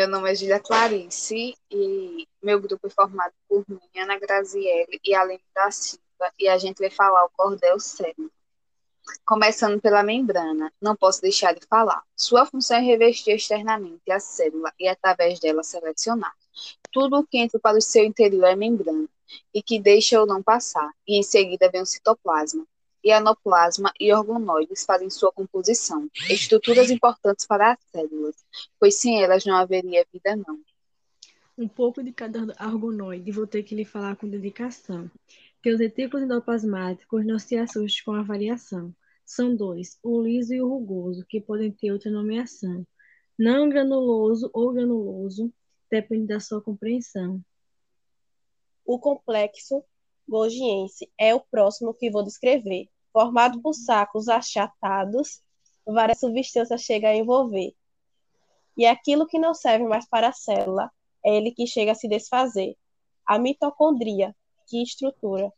Meu nome é Julia Clarice e meu grupo é formado por mim, Ana Graziele e Aline da Silva, e a gente vai falar o cordel célula. Começando pela membrana, não posso deixar de falar. Sua função é revestir externamente a célula e, através dela, selecionar. Tudo o que entra para o seu interior é membrana e que deixa ou não passar, e em seguida vem o citoplasma. E anoplasma e organoides fazem sua composição, estruturas importantes para as células, pois sem elas não haveria vida não. Um pouco de cada organoide vou ter que lhe falar com dedicação. Teus retículos endoplasmáticos não se assustem com a variação. São dois, o liso e o rugoso, que podem ter outra nomeação. Não granuloso ou granuloso, depende da sua compreensão. O complexo Golgiense é o próximo que vou descrever. Formado por sacos achatados, várias substâncias chegam a envolver. E aquilo que não serve mais para a célula é ele que chega a se desfazer. A mitocondria, que estrutura